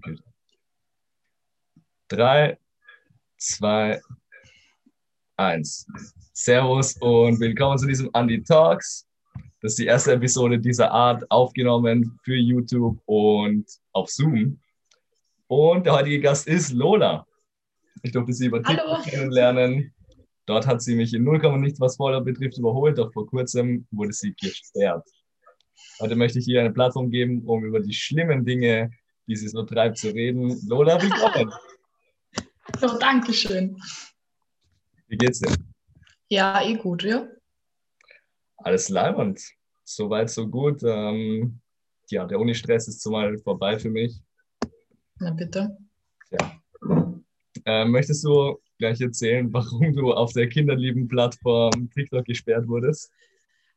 Computer. Drei, zwei, eins. Servus und willkommen zu diesem Andy Talks. Das ist die erste Episode dieser Art, aufgenommen für YouTube und auf Zoom. Und der heutige Gast ist Lola. Ich durfte sie über TikTok kennenlernen. Dort hat sie mich in 0, nichts, was Spoiler betrifft, überholt, doch vor kurzem wurde sie gesperrt. Heute möchte ich ihr eine Plattform geben, um über die schlimmen Dinge, die sie so treibt, zu reden. Lola, willkommen. So, danke schön. Wie geht's dir? Ja, eh gut, ja. Alles leibend. Soweit, so gut. Ähm, ja, der Uni-Stress ist zumal vorbei für mich. Na bitte. Ja. Ähm, möchtest du gleich erzählen, warum du auf der kinderlieben Plattform TikTok gesperrt wurdest?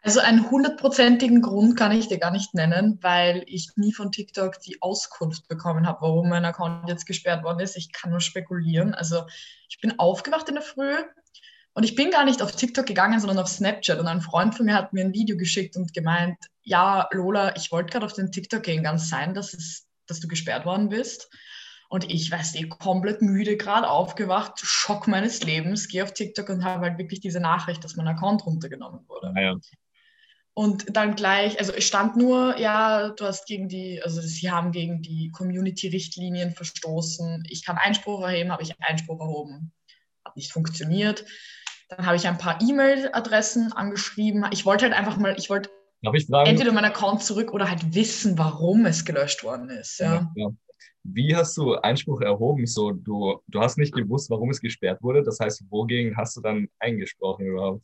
Also einen hundertprozentigen Grund kann ich dir gar nicht nennen, weil ich nie von TikTok die Auskunft bekommen habe, warum mein Account jetzt gesperrt worden ist. Ich kann nur spekulieren. Also ich bin aufgewacht in der Früh und ich bin gar nicht auf TikTok gegangen, sondern auf Snapchat. Und ein Freund von mir hat mir ein Video geschickt und gemeint, ja, Lola, ich wollte gerade auf den TikTok gehen. Ganz sein, dass, es, dass du gesperrt worden bist. Und ich, weiß nicht, komplett müde, gerade aufgewacht, Schock meines Lebens, gehe auf TikTok und habe halt wirklich diese Nachricht, dass mein Account runtergenommen wurde. Naja. Und dann gleich, also es stand nur, ja, du hast gegen die, also sie haben gegen die Community-Richtlinien verstoßen. Ich kann Einspruch erheben, habe ich Einspruch erhoben. Hat nicht funktioniert. Dann habe ich ein paar E-Mail-Adressen angeschrieben. Ich wollte halt einfach mal, ich wollte entweder meinen Account zurück oder halt wissen, warum es gelöscht worden ist. Ja. ja. Wie hast du Einspruch erhoben? So, du, du hast nicht gewusst, warum es gesperrt wurde. Das heißt, wogegen hast du dann eingesprochen überhaupt?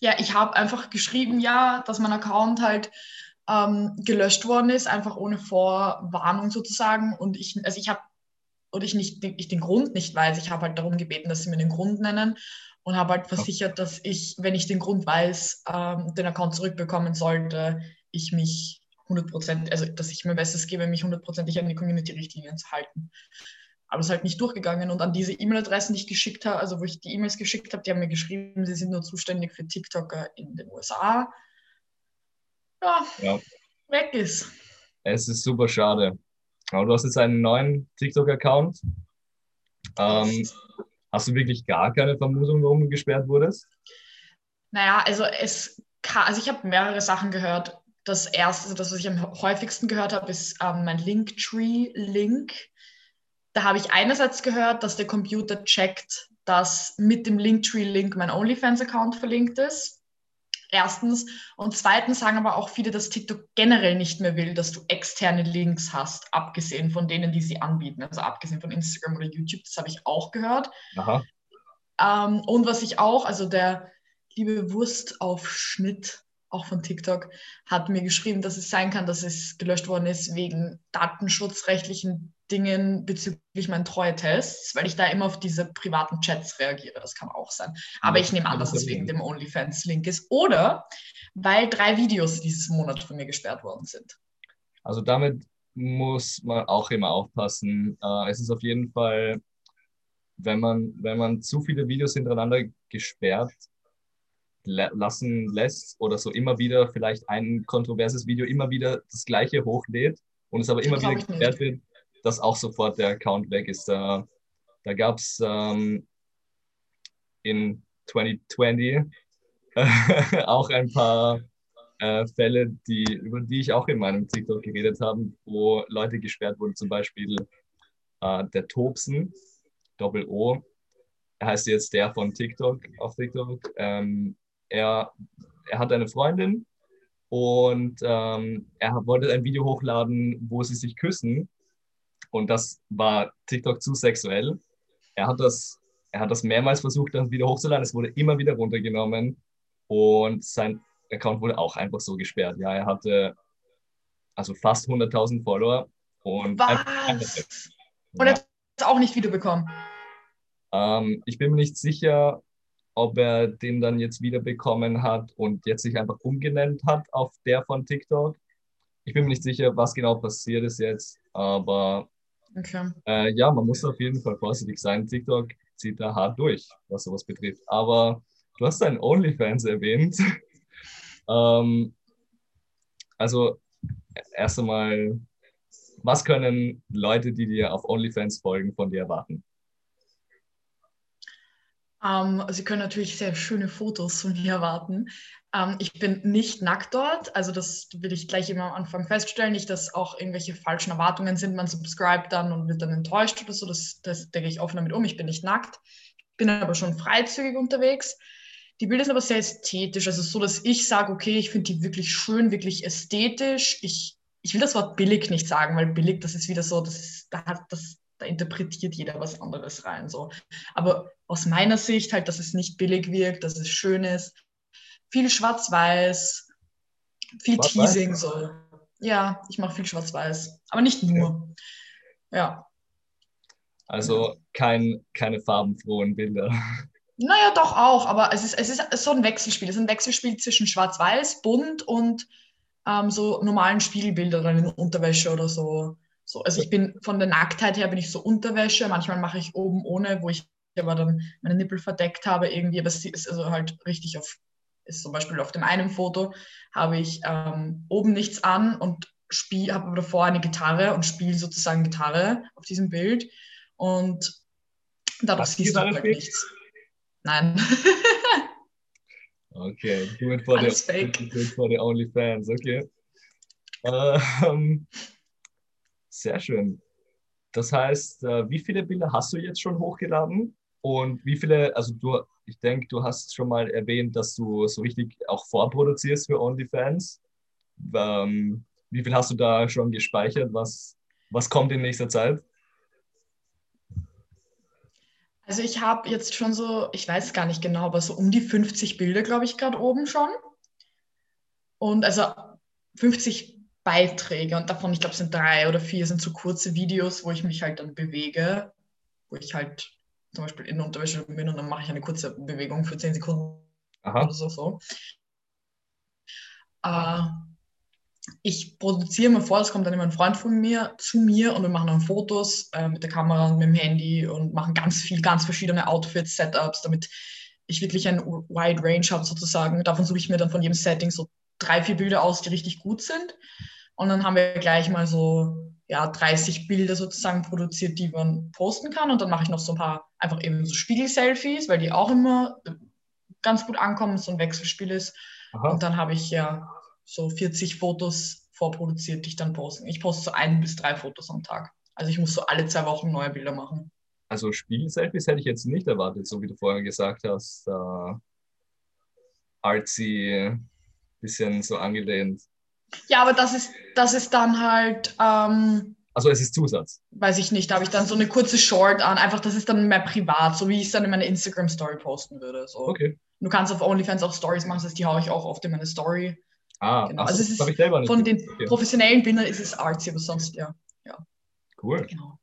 Ja, ich habe einfach geschrieben, ja, dass mein Account halt ähm, gelöscht worden ist, einfach ohne Vorwarnung sozusagen. Und ich, also ich habe, oder ich nicht, ich den Grund nicht weiß, ich habe halt darum gebeten, dass sie mir den Grund nennen und habe halt versichert, dass ich, wenn ich den Grund weiß, ähm, den Account zurückbekommen sollte, ich mich 100%, also dass ich mir Bestes gebe, mich hundertprozentig an die Community-Richtlinien zu halten aber es ist halt nicht durchgegangen. Und an diese E-Mail-Adressen, die ich geschickt habe, also wo ich die E-Mails geschickt habe, die haben mir geschrieben, sie sind nur zuständig für TikToker in den USA. Ja, ja. weg ist. Es ist super schade. Aber du hast jetzt einen neuen TikTok-Account. Ähm, hast du wirklich gar keine Vermutung, warum du gesperrt wurdest? Naja, also es kann, also ich habe mehrere Sachen gehört. Das erste, das, was ich am häufigsten gehört habe, ist ähm, mein Linktree-Link. Da habe ich einerseits gehört, dass der Computer checkt, dass mit dem Linktree-Link mein OnlyFans-Account verlinkt ist. Erstens. Und zweitens sagen aber auch viele, dass TikTok generell nicht mehr will, dass du externe Links hast, abgesehen von denen, die sie anbieten. Also abgesehen von Instagram oder YouTube. Das habe ich auch gehört. Ähm, und was ich auch, also der liebe Wurstaufschnitt auch von TikTok, hat mir geschrieben, dass es sein kann, dass es gelöscht worden ist wegen datenschutzrechtlichen Dingen bezüglich meinen Treue-Tests, weil ich da immer auf diese privaten Chats reagiere. Das kann auch sein. Aber ich nehme an, dass es wegen dem OnlyFans-Link ist. Oder weil drei Videos dieses Monat von mir gesperrt worden sind. Also damit muss man auch immer aufpassen. Äh, es ist auf jeden Fall, wenn man, wenn man zu viele Videos hintereinander gesperrt lassen lässt oder so immer wieder vielleicht ein kontroverses Video immer wieder das gleiche hochlädt und es aber immer wieder gesperrt wird, dass auch sofort der Account weg ist. Da, da gab es ähm, in 2020 äh, auch ein paar äh, Fälle, die, über die ich auch in meinem TikTok geredet habe, wo Leute gesperrt wurden, zum Beispiel äh, der Tobsen, Doppel-O, er heißt jetzt der von TikTok auf TikTok. Ähm, er, er hat eine Freundin und ähm, er wollte ein Video hochladen, wo sie sich küssen und das war TikTok zu sexuell. Er hat das, er hat das mehrmals versucht, dann wieder hochzuladen. Es wurde immer wieder runtergenommen. Und sein Account wurde auch einfach so gesperrt. Ja, er hatte also fast 100.000 Follower. Und Was? Und er hat es auch nicht wiederbekommen. Ähm, ich bin mir nicht sicher, ob er den dann jetzt wiederbekommen hat und jetzt sich einfach umgenannt hat auf der von TikTok. Ich bin mir nicht sicher, was genau passiert ist jetzt, aber Okay. Äh, ja, man muss auf jeden Fall vorsichtig sein. TikTok zieht da hart durch, was sowas betrifft. Aber du hast deinen OnlyFans erwähnt. ähm, also, erst einmal, Was können Leute, die dir auf OnlyFans folgen, von dir erwarten? Ähm, Sie können natürlich sehr schöne Fotos von mir erwarten. Ähm, ich bin nicht nackt dort, also das will ich gleich immer am Anfang feststellen. Nicht, dass auch irgendwelche falschen Erwartungen sind. Man subscribt dann und wird dann enttäuscht oder so. Das, das denke ich offen damit um. Ich bin nicht nackt, bin aber schon freizügig unterwegs. Die Bilder sind aber sehr ästhetisch, also so, dass ich sage, okay, ich finde die wirklich schön, wirklich ästhetisch. Ich, ich will das Wort billig nicht sagen, weil billig, das ist wieder so, das ist, das, da interpretiert jeder was anderes rein. So. Aber aus meiner Sicht halt, dass es nicht billig wirkt, dass es schön ist. Viel Schwarz-Weiß, viel Schwarz Teasing. So. Ja, ich mache viel Schwarz-Weiß, aber nicht nur. Ja. ja. Also kein, keine farbenfrohen Bilder. Naja, doch auch, aber es ist, es ist so ein Wechselspiel. Es ist ein Wechselspiel zwischen Schwarz-Weiß, bunt und ähm, so normalen Spiegelbildern in Unterwäsche oder so. So. Also ich bin von der Nacktheit her bin ich so Unterwäsche. Manchmal mache ich oben ohne, wo ich aber dann meine Nippel verdeckt habe irgendwie. Aber es ist also halt richtig auf, ist zum Beispiel auf dem einen Foto habe ich ähm, oben nichts an und habe aber davor eine Gitarre und spiele sozusagen Gitarre auf diesem Bild. Und dadurch siehst du halt nichts. Nein. okay, do it for, Alles the, fake. Do it for the OnlyFans, okay. Ähm, sehr schön. Das heißt, äh, wie viele Bilder hast du jetzt schon hochgeladen? Und wie viele, also du, ich denke, du hast schon mal erwähnt, dass du so richtig auch vorproduzierst für OnlyFans. Ähm, wie viel hast du da schon gespeichert? Was, was kommt in nächster Zeit? Also ich habe jetzt schon so, ich weiß gar nicht genau, aber so um die 50 Bilder, glaube ich, gerade oben schon. Und also 50 Beiträge und davon, ich glaube, sind drei oder vier sind so kurze Videos, wo ich mich halt dann bewege, wo ich halt zum Beispiel in Unterwäsche bin und dann mache ich eine kurze Bewegung für 10 Sekunden Aha. oder so. so. Äh, ich produziere mir vor, es kommt dann immer ein Freund von mir zu mir und wir machen dann Fotos äh, mit der Kamera und mit dem Handy und machen ganz viel, ganz verschiedene Outfits, Setups, damit ich wirklich ein Wide Range habe sozusagen. Davon suche ich mir dann von jedem Setting so drei, vier Bilder aus, die richtig gut sind. Und dann haben wir gleich mal so ja, 30 Bilder sozusagen produziert, die man posten kann. Und dann mache ich noch so ein paar einfach eben so Spiegel-Selfies, weil die auch immer ganz gut ankommen, so ein Wechselspiel ist. Aha. Und dann habe ich ja so 40 Fotos vorproduziert, die ich dann poste. Ich poste so ein bis drei Fotos am Tag. Also ich muss so alle zwei Wochen neue Bilder machen. Also Spiegel-Selfies hätte ich jetzt nicht erwartet, so wie du vorher gesagt hast. Äh, artsy, bisschen so angelehnt. Ja, aber das ist, das ist dann halt. Ähm, also es ist Zusatz. Weiß ich nicht, da habe ich dann so eine kurze Short an. Einfach, das ist dann mehr privat, so wie ich es dann in meine Instagram-Story posten würde. So. Okay. Du kannst auf OnlyFans auch Stories machen, das heißt, die haue ich auch oft in meine Story. Ah, genau. also es ist ich selber nicht von den okay. professionellen Bildern ist es artsy, aber sonst ja. ja. Cool. Genau.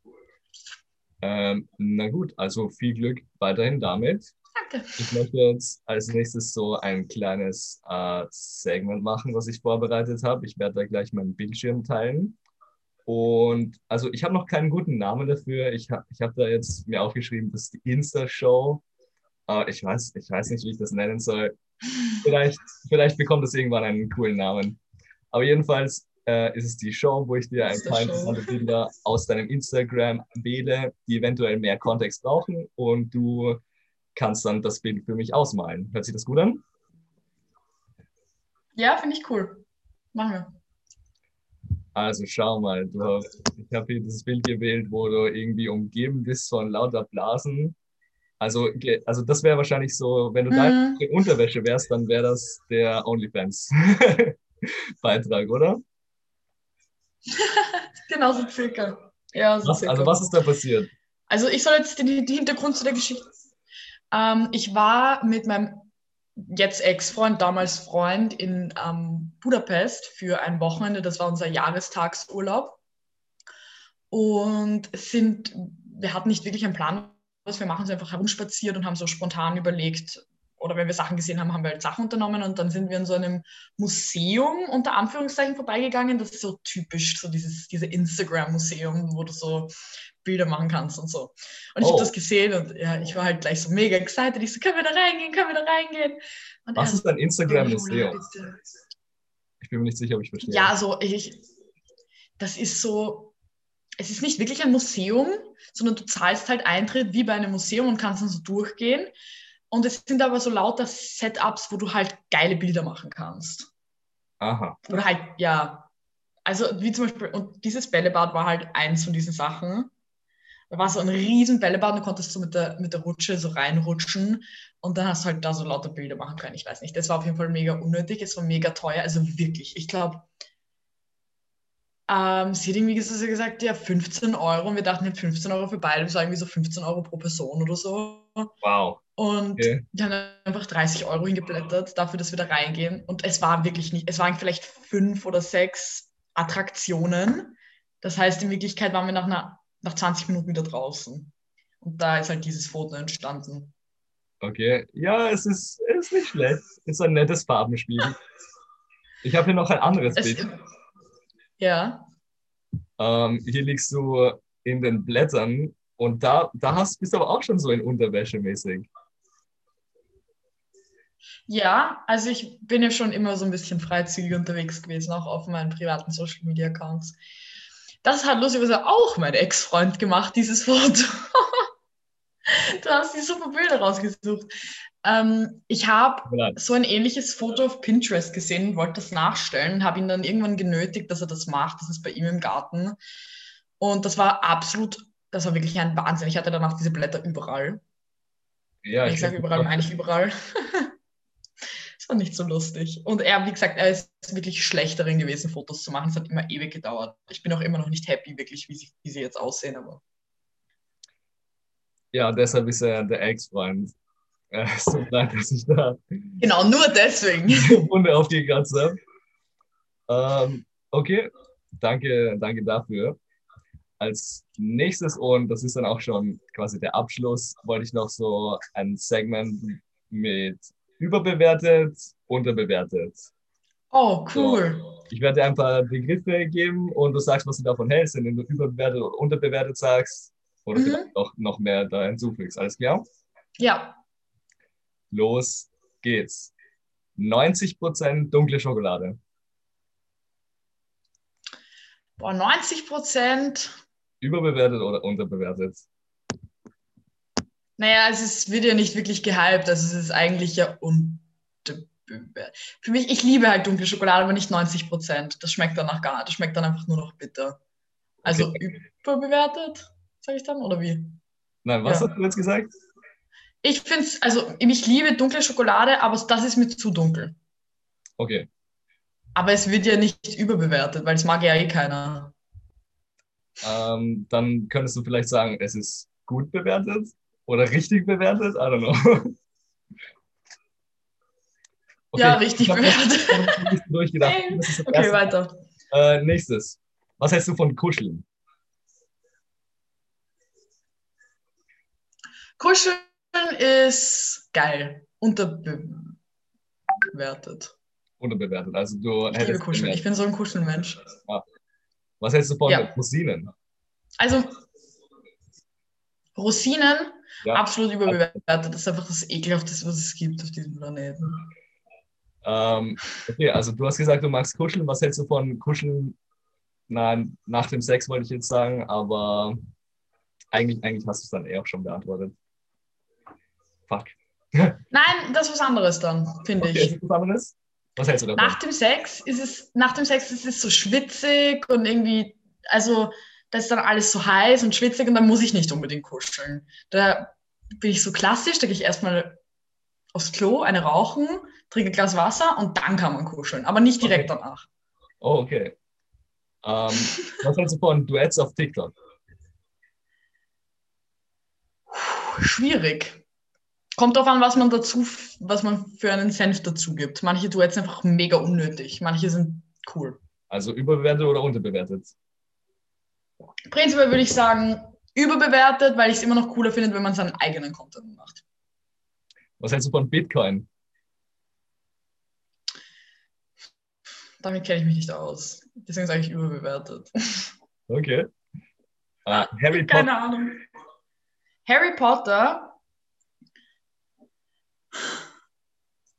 Ähm, na gut, also viel Glück weiterhin damit. Danke. Ich möchte jetzt als nächstes so ein kleines äh, Segment machen, was ich vorbereitet habe. Ich werde da gleich meinen Bildschirm teilen. Und also ich habe noch keinen guten Namen dafür. Ich habe ich hab da jetzt mir aufgeschrieben, das ist die Insta-Show. Äh, ich, weiß, ich weiß nicht, wie ich das nennen soll. Vielleicht, vielleicht bekommt es irgendwann einen coolen Namen. Aber jedenfalls äh, ist es die Show, wo ich dir ein paar interessante Bilder aus deinem Instagram wähle, die eventuell mehr Kontext brauchen und du kannst dann das Bild für mich ausmalen. Hört sich das gut an? Ja, finde ich cool. Machen wir. Also schau mal, du hast, ich habe hier dieses Bild gewählt, wo du irgendwie umgeben bist von lauter Blasen. Also, also das wäre wahrscheinlich so, wenn du mhm. da in Unterwäsche wärst, dann wäre das der OnlyFans-Beitrag, oder? genau so circa. Ja, so was, circa. Also was ist da passiert? Also ich soll jetzt den, den Hintergrund zu der Geschichte ähm, ich war mit meinem jetzt Ex-Freund, damals Freund in ähm, Budapest für ein Wochenende. Das war unser Jahrestagsurlaub. Und sind, wir hatten nicht wirklich einen Plan, was wir machen, sind einfach herumspaziert und haben so spontan überlegt, oder wenn wir Sachen gesehen haben, haben wir halt Sachen unternommen und dann sind wir in so einem Museum unter Anführungszeichen vorbeigegangen. Das ist so typisch, so dieses diese Instagram-Museum, wo du so Bilder machen kannst und so. Und ich oh. habe das gesehen und ja, ich war halt gleich so mega excited. Ich so, können wir da reingehen, können wir da reingehen? Und Was ist dein Instagram-Museum? Ich bin mir nicht sicher, ob ich verstehe. Ja, so ich, das ist so, es ist nicht wirklich ein Museum, sondern du zahlst halt Eintritt wie bei einem Museum und kannst dann so durchgehen. Und es sind aber so lauter Setups, wo du halt geile Bilder machen kannst. Aha. Oder halt, ja. Also wie zum Beispiel, und dieses Bällebad war halt eins von diesen Sachen. Da war so ein riesen Bällebad, du konntest so mit der, mit der Rutsche so reinrutschen und dann hast du halt da so lauter Bilder machen können. Ich weiß nicht, das war auf jeden Fall mega unnötig, es war mega teuer, also wirklich. Ich glaube, ähm, sie hat irgendwie gesagt, ja, 15 Euro und wir dachten, 15 Euro für beide, das war irgendwie so 15 Euro pro Person oder so. Wow. Und okay. haben einfach 30 Euro hingeblättert dafür, dass wir da reingehen. Und es war wirklich nicht, es waren vielleicht fünf oder sechs Attraktionen. Das heißt, in Wirklichkeit waren wir nach, einer, nach 20 Minuten wieder draußen. Und da ist halt dieses Foto entstanden. Okay, ja, es ist, es ist nicht schlecht. Es ist ein nettes Farbenspiel. Ich habe hier noch ein anderes es, Bild. Ja. Ähm, hier liegst du in den Blättern und da, da hast, bist du aber auch schon so in Unterwäsche mäßig. Ja, also ich bin ja schon immer so ein bisschen freizügig unterwegs gewesen, auch auf meinen privaten Social Media Accounts. Das hat lustigerweise auch mein Ex-Freund gemacht, dieses Foto. du hast die super Bilder rausgesucht. Ähm, ich habe so ein ähnliches Foto auf Pinterest gesehen, wollte das nachstellen, habe ihn dann irgendwann genötigt, dass er das macht. Das ist bei ihm im Garten. Und das war absolut, das war wirklich ein Wahnsinn. Ich hatte danach diese Blätter überall. Ja, ich, ich sage überall, meine ich überall. das war nicht so lustig. Und er, wie gesagt, er ist wirklich schlecht darin gewesen, Fotos zu machen. Es hat immer ewig gedauert. Ich bin auch immer noch nicht happy, wirklich, wie sie, wie sie jetzt aussehen, aber. Ja, deshalb ist er der Ex-Freund. Es tut leid, dass ich da. Genau, nur deswegen. Wunde aufgekratzt habe. Ähm, okay, danke, danke dafür. Als nächstes, und das ist dann auch schon quasi der Abschluss, wollte ich noch so ein Segment mit überbewertet, unterbewertet. Oh, cool. So, ich werde dir ein paar Begriffe geben und du sagst, was du davon hältst, wenn du überbewertet oder unterbewertet sagst oder mhm. vielleicht auch noch mehr da hinzufügst. Alles klar? Ja. Los geht's. 90% dunkle Schokolade. Boah, 90%. Überbewertet oder unterbewertet? Naja, es ist, wird ja nicht wirklich gehypt, also es ist eigentlich ja unterbewertet. Für mich, ich liebe halt dunkle Schokolade, aber nicht 90% Das schmeckt danach gar nicht. Das schmeckt dann einfach nur noch bitter. Also okay. überbewertet, sage ich dann, oder wie? Nein, was ja. hast du jetzt gesagt? Ich finde es, also ich liebe dunkle Schokolade, aber das ist mir zu dunkel. Okay. Aber es wird ja nicht überbewertet, weil es mag ja eh keiner. Ähm, dann könntest du vielleicht sagen, es ist gut bewertet oder richtig bewertet. I don't know. Okay, ja, richtig bewertet. durchgedacht. okay, weiter. Äh, nächstes. Was hältst du von Kuscheln? Kuscheln ist geil. Unterbewertet. Unterbewertet. Also du ich liebe Kuscheln. Ich bin so ein Kuschelmensch. Was hältst du von ja. Rosinen? Also Rosinen, ja. absolut überbewertet. Das ist einfach das Ekelhafteste, was es gibt auf diesem Planeten. Ähm, okay, also du hast gesagt, du magst Kuscheln. Was hältst du von Kuscheln? Nein, nach dem Sex wollte ich jetzt sagen, aber eigentlich, eigentlich hast du es dann eh auch schon beantwortet. Fuck. Nein, das ist was anderes dann, finde okay, ich. Was anderes? Was hältst du davon? Nach dem Sex ist es, nach dem Sex ist es so schwitzig und irgendwie, also da ist dann alles so heiß und schwitzig und dann muss ich nicht unbedingt kuscheln. Da bin ich so klassisch, da gehe ich erstmal aufs Klo, eine rauchen, trinke ein Glas Wasser und dann kann man kuscheln, aber nicht direkt okay. danach. Oh, okay. Um, ähm, was hältst du von Duets auf TikTok? Schwierig. Kommt darauf an, was man dazu, was man für einen Senf dazu gibt. Manche Duets sind einfach mega unnötig, manche sind cool. Also überbewertet oder unterbewertet? Prinzipiell würde ich sagen, überbewertet, weil ich es immer noch cooler finde, wenn man seinen eigenen Content macht. Was hältst du von Bitcoin? Damit kenne ich mich nicht aus. Deswegen sage ich überbewertet. Okay. Uh, Harry Potter. Keine Ahnung. Harry Potter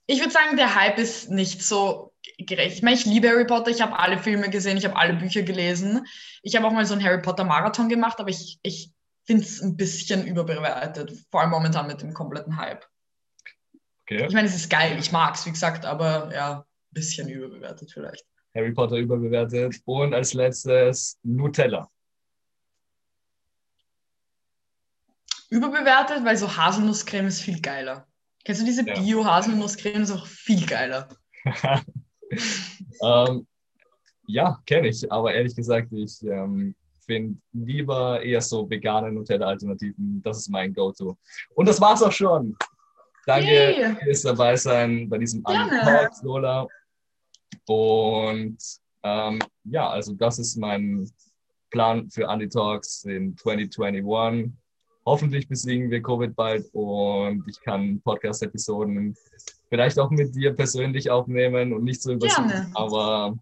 ich würde sagen, der Hype ist nicht so gerecht. Ich meine, ich liebe Harry Potter, ich habe alle Filme gesehen, ich habe alle Bücher gelesen. Ich habe auch mal so einen Harry Potter Marathon gemacht, aber ich, ich finde es ein bisschen überbewertet, vor allem momentan mit dem kompletten Hype. Okay. Ich meine, es ist geil, ich mag es, wie gesagt, aber ja, ein bisschen überbewertet vielleicht. Harry Potter überbewertet. Und als letztes Nutella. Überbewertet, weil so Haselnusscreme ist viel geiler. Kennst du diese ja. Bio-Haselnusscreme? Ist auch viel geiler. ähm, ja, kenne ich, aber ehrlich gesagt, ich ähm, finde lieber eher so vegane Nutella-Alternativen. Das ist mein Go-To. Und das war's auch schon. Danke hey. fürs dabei sein bei diesem Talk, Lola. Und ähm, ja, also das ist mein Plan für Andy Talks in 2021. Hoffentlich besiegen wir Covid bald und ich kann Podcast-Episoden vielleicht auch mit dir persönlich aufnehmen und nicht so übersehen. Aber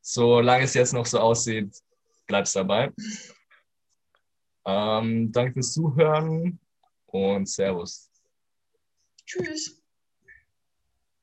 solange es jetzt noch so aussieht, bleibst dabei. Ähm, danke fürs Zuhören und Servus. Tschüss.